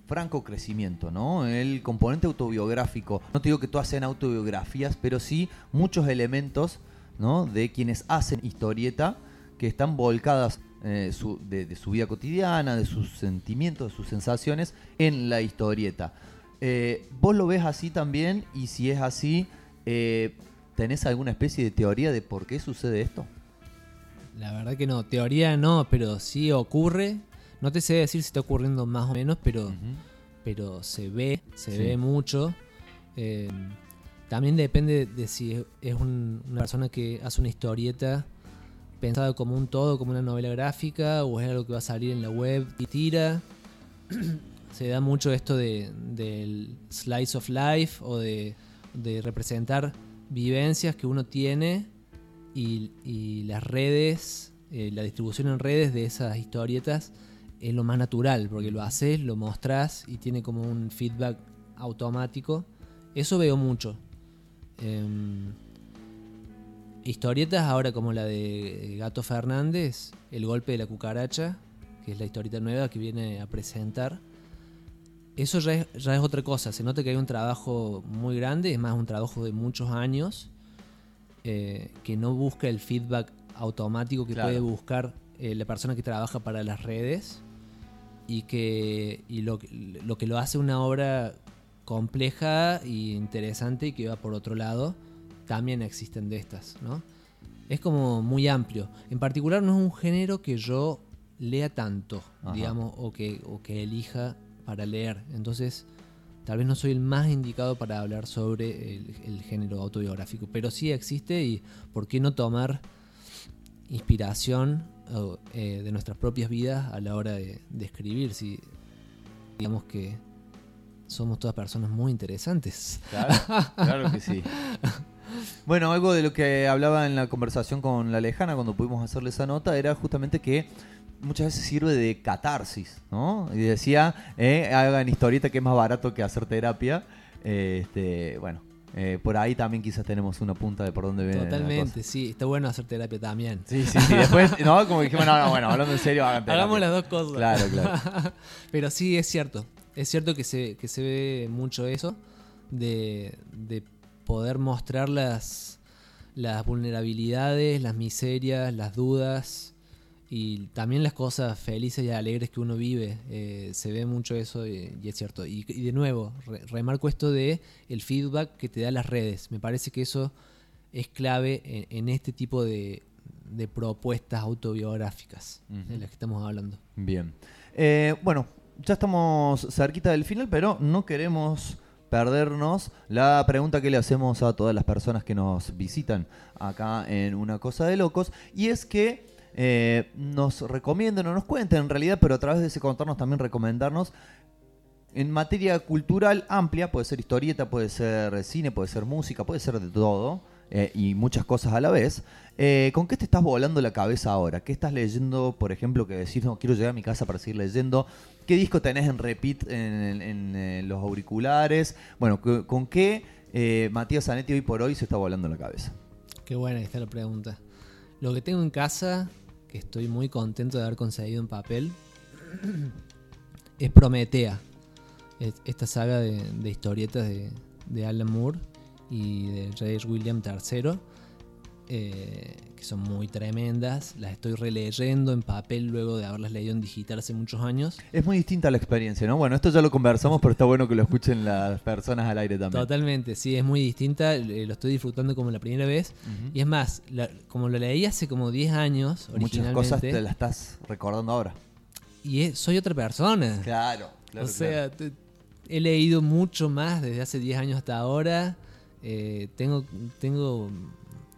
franco crecimiento, ¿no? El componente autobiográfico. No te digo que todas sean autobiografías, pero sí muchos elementos, ¿no? De quienes hacen historieta que están volcadas eh, su- de, de su vida cotidiana, de sus sentimientos, de sus sensaciones en la historieta. Eh, ¿Vos lo ves así también? Y si es así, eh, ¿tenés alguna especie de teoría de por qué sucede esto? La verdad que no, teoría no, pero sí ocurre. No te sé decir si está ocurriendo más o menos, pero, pero se ve, se Sí. ve mucho. También depende de si es- un- una persona que hace una historieta pensada como un todo, como una novela gráfica, o es algo que va a salir en la web y tira. se da mucho esto de, del slice of life o de, representar vivencias que uno tiene y, y las redes, eh, la distribución en redes de esas historietas es lo más natural, porque lo haces, lo mostrás y tiene como un feedback automático. Eso veo mucho. Em, historietas ahora como la de Gato Fernández, El golpe de la cucaracha, que es la historieta nueva que viene a presentar. Eso ya es, ya es otra cosa, se nota que hay un trabajo muy grande, es más un trabajo de muchos años, eh, que no busca el feedback automático que Claro. puede buscar eh, la persona que trabaja para las redes y que y lo que lo hace una obra compleja e interesante y que va por otro lado, también existen de estas, ¿no? Es como muy amplio. En particular no es un género que yo lea tanto, Ajá. digamos, o que, o que elija para leer. Entonces, tal vez no soy el más indicado para hablar sobre el, el género autobiográfico, pero sí existe y ¿por qué no tomar inspiración eh, de nuestras propias vidas a la hora de, de escribir? Si digamos que somos todas personas muy interesantes. Claro, claro que sí. Bueno, algo de lo que hablaba en la conversación con la lejana cuando pudimos hacerle esa nota era justamente que muchas veces sirve de catarsis, ¿no? Y decía, eh, hagan historieta que es más barato que hacer terapia. Eh, este, bueno, eh, por ahí también quizás tenemos una punta de por dónde viene. Totalmente, sí, está bueno hacer terapia también. Sí, sí, sí. Después, no, como dijimos, no, no, bueno, hablando en serio, hagan terapia. Hagamos las dos cosas. Claro, claro. Pero sí, es cierto. Es cierto que se, que se ve mucho eso de, de poder mostrar las, las vulnerabilidades, las miserias, las dudas y también las cosas felices y alegres que uno vive. Eh, se ve mucho eso y, y es cierto. Y, y de nuevo, re- remarco esto de el feedback que te da las redes. Me parece que eso es clave en, en este tipo de, de propuestas autobiográficas de las que estamos hablando. Bien. Eh, bueno, ya estamos cerquita del final, pero no queremos perdernos la pregunta que le hacemos a todas las personas que nos visitan acá en Una Cosa de Locos. Y es que eh, nos recomienden o nos cuenten en realidad, pero a través de ese contarnos también recomendarnos en materia cultural amplia, puede ser historieta, puede ser cine, puede ser música, puede ser de todo, eh, y muchas cosas a la vez. Eh, ¿Con qué te estás volando la cabeza ahora? ¿Qué estás leyendo, por ejemplo, que decís, no, quiero llegar a mi casa para seguir leyendo? ¿Qué disco tenés en repeat en, eh, los auriculares? Bueno, ¿con, qué eh, Matías Zanetti hoy por hoy se está volando la cabeza? Qué buena está la pregunta. Lo que tengo en casa, que estoy muy contento de haber conseguido en papel, es Prometea. Es- Esta saga de, historietas de, Alan Moore y de J.H. William III. Eh, que son muy tremendas. Las estoy releyendo en papel luego de haberlas leído en digital hace muchos años. Es muy distinta la experiencia, ¿no? Bueno, esto ya lo conversamos, pero está bueno que lo escuchen las personas al aire también. Totalmente, sí, es muy distinta. eh, Lo estoy disfrutando como la primera vez. Y es más, la- como lo leí hace como 10 años Muchas originalmente, cosas te las estás recordando ahora. y es- soy otra persona. Claro, o sea, te- he leído mucho más desde hace 10 años hasta ahora. Eh, tengo, tengo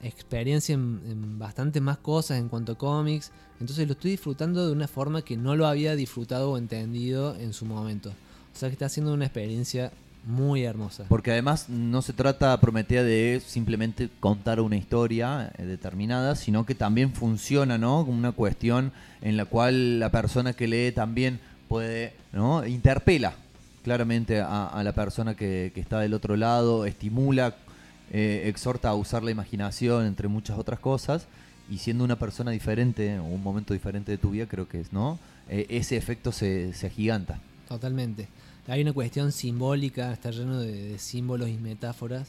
experiencia en, en bastante más cosas en cuanto a cómics. Entonces lo estoy disfrutando de una forma que no lo había disfrutado o entendido en su momento. O sea que está siendo una experiencia muy hermosa. Porque además no se trata, Prometea, de simplemente contar una historia eh, determinada, sino que también funciona, ¿no? Como una cuestión en la cual la persona que lee también puede, ¿no? Interpela claramente a, a la persona que, que está del otro lado, estimula, eh, exhorta a usar la imaginación, entre muchas otras cosas. Y siendo una persona diferente, o un momento diferente de tu vida, creo que es, ¿no? Eh, ese efecto se, se agiganta. Totalmente. Hay una cuestión simbólica, está lleno de, de símbolos y metáforas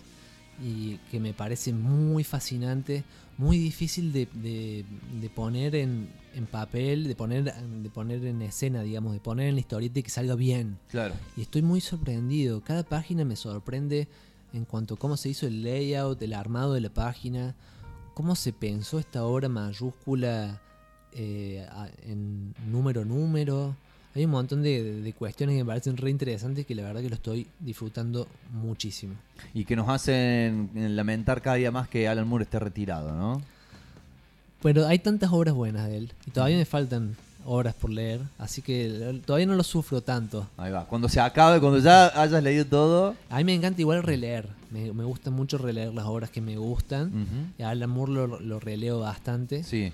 y que me parece muy fascinante, muy difícil de, de- de poner en, en papel, de poner, de poner en escena, digamos, de poner en la historieta y que salga bien. Claro. Y estoy muy sorprendido. Cada página me sorprende en cuanto a cómo se hizo el layout, el armado de la página, cómo se pensó esta obra mayúscula eh, en número número. Hay un montón de, de- de cuestiones que me parecen re interesantes que la verdad que lo estoy disfrutando muchísimo. Y que nos hacen lamentar cada día más que Alan Moore esté retirado, ¿no? Pero hay tantas obras buenas de él y todavía me faltan obras por leer, así que todavía no lo sufro tanto. Ahí va. Cuando se acabe, cuando ya hayas leído todo. A mí me encanta igual releer, me, me gusta mucho releer las obras que me gustan. Y a Alan Moore lo, lo releo bastante. Sí.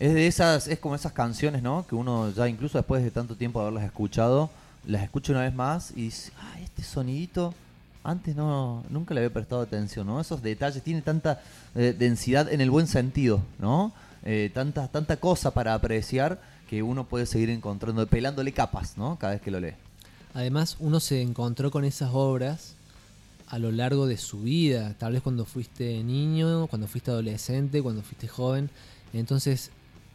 Es de esas, es como esas canciones, ¿no? Que uno ya incluso después de tanto tiempo de haberlas escuchado, las escucha una vez más y dice, ah, este sonidito, antes no, nunca le había prestado atención, ¿no? Esos detalles, tiene tanta eh, densidad en el buen sentido, ¿no? Eh, tanta, tanta cosa para apreciar que uno puede seguir encontrando, pelándole capas, ¿no? Cada vez que lo lee. Además, uno se encontró con esas obras a lo largo de su vida. Tal vez cuando fuiste niño, cuando fuiste adolescente, cuando fuiste joven. Entonces,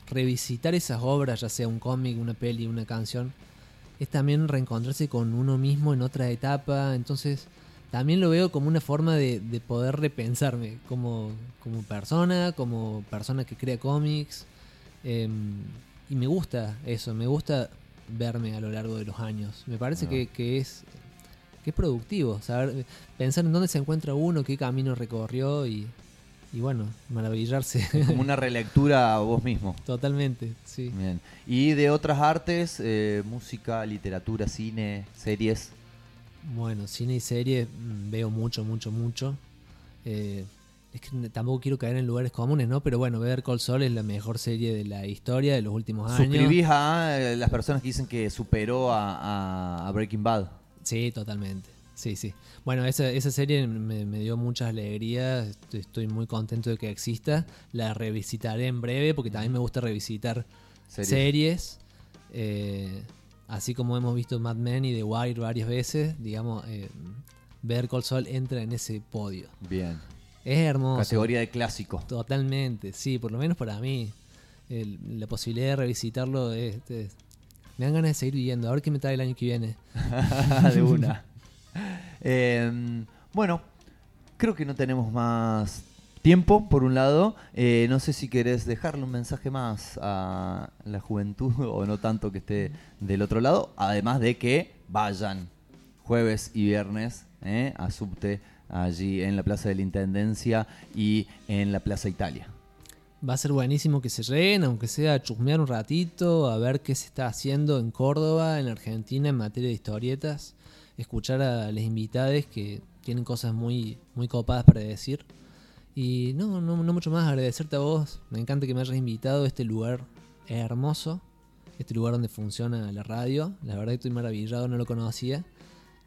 revisitar esas obras, ya sea un cómic, una peli, una canción, es también reencontrarse con uno mismo en otra etapa. Entonces, también lo veo como una forma de, de poder repensarme como, como persona, como persona que crea cómics. Em, y me gusta eso, me gusta verme a lo largo de los años. Me parece Ah. que, que es que es productivo, saber pensar en dónde se encuentra uno, qué camino recorrió y, y bueno, maravillarse. Como una relectura a vos mismo. Totalmente, sí. Bien. Y de otras artes, eh, música, literatura, cine, series. Bueno, cine y serie mm, veo mucho, mucho, mucho. Eh, es que tampoco quiero caer en lugares comunes, ¿no? Pero bueno, Ver Col Sol es la mejor serie de la historia de los últimos años. Suscribís a eh, las personas que dicen que superó a, Breaking Bad. Sí, totalmente. Sí, sí. Bueno, esa, esa serie me, me dio muchas alegrías. Estoy, estoy muy contento de que exista. La revisitaré en breve porque también me gusta revisitar Series. series. Eh, así como hemos visto Mad Men y The Wire varias veces, digamos, eh, Ver Call entra en ese podio. Bien. Es hermoso. Categoría de clásico. Totalmente, sí, por lo menos para mí. El- la posibilidad de revisitarlo es, es- me dan ganas de seguir viviendo. A ver qué me trae el año que viene. de una. Eh, bueno, creo que no tenemos más tiempo, por un lado. Eh, no sé si querés dejarle un mensaje más a la juventud o no tanto que esté del otro lado. Además de que vayan jueves y viernes eh, a Subte allí en la Plaza de la Intendencia y en la Plaza Italia. Va a ser buenísimo que se lleguen, aunque sea chusmear un ratito, a ver qué se está haciendo en Córdoba, en Argentina, en materia de historietas. Escuchar a los invitados que tienen cosas muy, muy copadas para decir. Y no, no, mucho más, agradecerte a vos. Me encanta que me hayas invitado. Este lugar hermoso. Este lugar donde funciona la radio. La verdad que estoy maravillado, no lo conocía.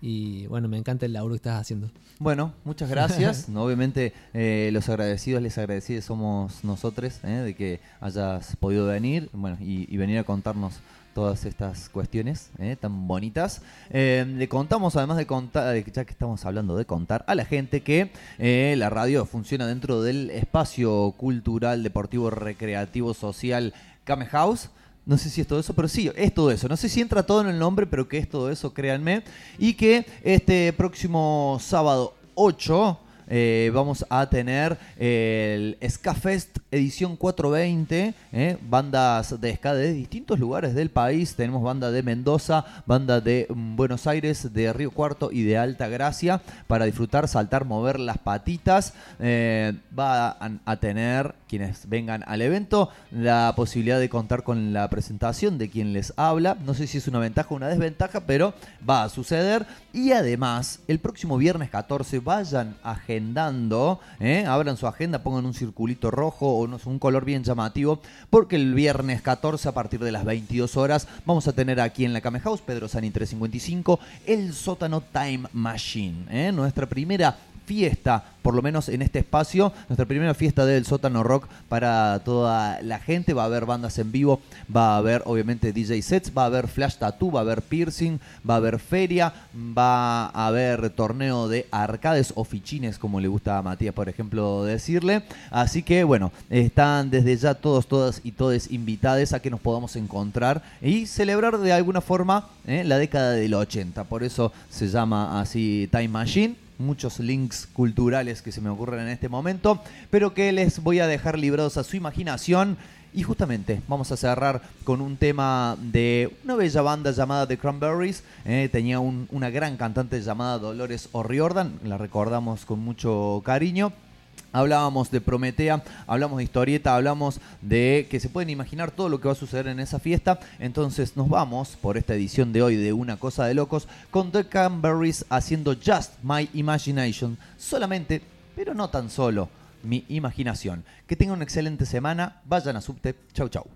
Y bueno, me encanta el laburo que estás haciendo. Bueno, muchas gracias. No, Obviamente eh, los agradecidos, les agradecidos somos nosotros eh, de que hayas podido venir bueno, y, y venir a contarnos todas estas cuestiones eh, tan bonitas. Eh, le contamos, además de contar, ya que estamos hablando de contar, a la gente que eh, la radio funciona dentro del espacio cultural, deportivo, recreativo, social Kame House. No sé si es todo eso, pero sí, es todo eso. No sé si entra todo en el nombre, pero que es todo eso, créanme. Y que este próximo sábado 8 eh, vamos a tener el Ska Fest edición 420, eh, bandas de ska de distintos lugares del país. Tenemos banda de Mendoza, banda de mm, Buenos Aires, de Río Cuarto y de Alta Gracia para disfrutar, saltar, mover las patitas. Eh, va a, a tener quienes vengan al evento la posibilidad de contar con la presentación de quien les habla. No sé si es una ventaja o una desventaja, pero va a suceder. Y además, el próximo viernes 14 vayan agendando, ¿eh? abran su agenda, pongan un circulito rojo o no un color bien llamativo, porque el viernes 14 a partir de las 22 horas vamos a tener aquí en la Came House, Pedro Sani 355, el sótano Time Machine, ¿eh? nuestra primera fiesta, por lo menos en este espacio, nuestra primera fiesta del sótano rock para toda la gente. Va a haber bandas en vivo, va a haber obviamente DJ sets, va a haber flash tattoo, va a haber piercing, va a haber feria, va a haber torneo de arcades o fichines, como le gusta a Matías, por ejemplo, decirle. Así que bueno, están desde ya todos, todas y todes invitados a que nos podamos encontrar y celebrar de alguna forma eh, la década del 80. Por eso se llama así Time Machine muchos links culturales que se me ocurren en este momento, pero que les voy a dejar librados a su imaginación. Y justamente vamos a cerrar con un tema de una bella banda llamada The Cranberries. Eh, tenía un- una gran cantante llamada Dolores O'Riordan, la recordamos con mucho cariño. Hablábamos de Prometea, hablamos de historieta, hablamos de que se pueden imaginar todo lo que va a suceder en esa fiesta. Entonces nos vamos por esta edición de hoy de Una Cosa de Locos con The Canberries haciendo Just My Imagination. Solamente, pero no tan solo, mi imaginación. Que tengan una excelente semana. Vayan a Subte. Chau, chau.